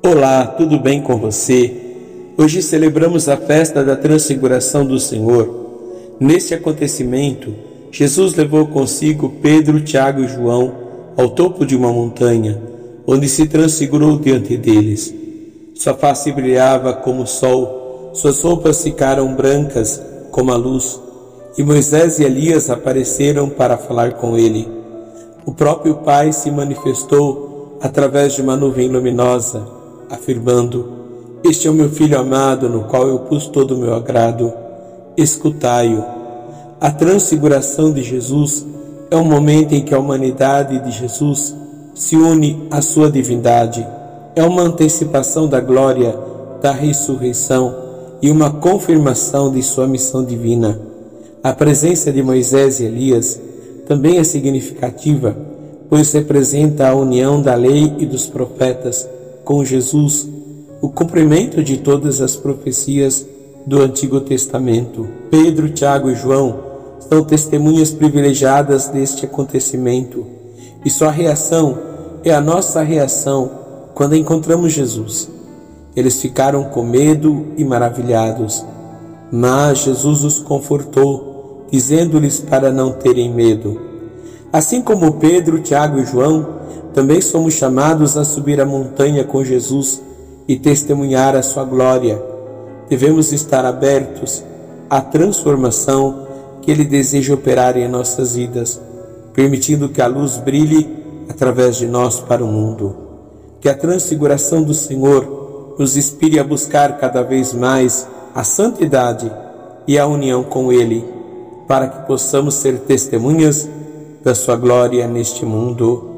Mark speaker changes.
Speaker 1: Olá, tudo bem com você? Hoje celebramos a festa da Transfiguração do Senhor. Neste acontecimento, Jesus levou consigo Pedro, Tiago e João ao topo de uma montanha, onde se transfigurou diante deles. Sua face brilhava como o sol, suas roupas ficaram brancas como a luz, e Moisés e Elias apareceram para falar com ele. O próprio Pai se manifestou através de uma nuvem luminosa afirmando: Este é o meu filho amado, no qual eu pus todo o meu agrado. Escutai-o. A transfiguração de Jesus é um momento em que a humanidade de Jesus se une à sua divindade. É uma antecipação da glória da ressurreição e uma confirmação de sua missão divina. A presença de Moisés e Elias também é significativa, pois representa a união da lei e dos profetas com Jesus o cumprimento de todas as profecias do Antigo Testamento. Pedro, Tiago e João são testemunhas privilegiadas deste acontecimento e sua reação é a nossa reação quando encontramos Jesus. Eles ficaram com medo e maravilhados, mas Jesus os confortou, dizendo-lhes para não terem medo. Assim como Pedro, Tiago e João também somos chamados a subir a montanha com Jesus e testemunhar a sua glória. Devemos estar abertos à transformação que Ele deseja operar em nossas vidas, permitindo que a luz brilhe através de nós para o mundo. Que a transfiguração do Senhor nos inspire a buscar cada vez mais a santidade e a união com Ele, para que possamos ser testemunhas da Sua glória neste mundo.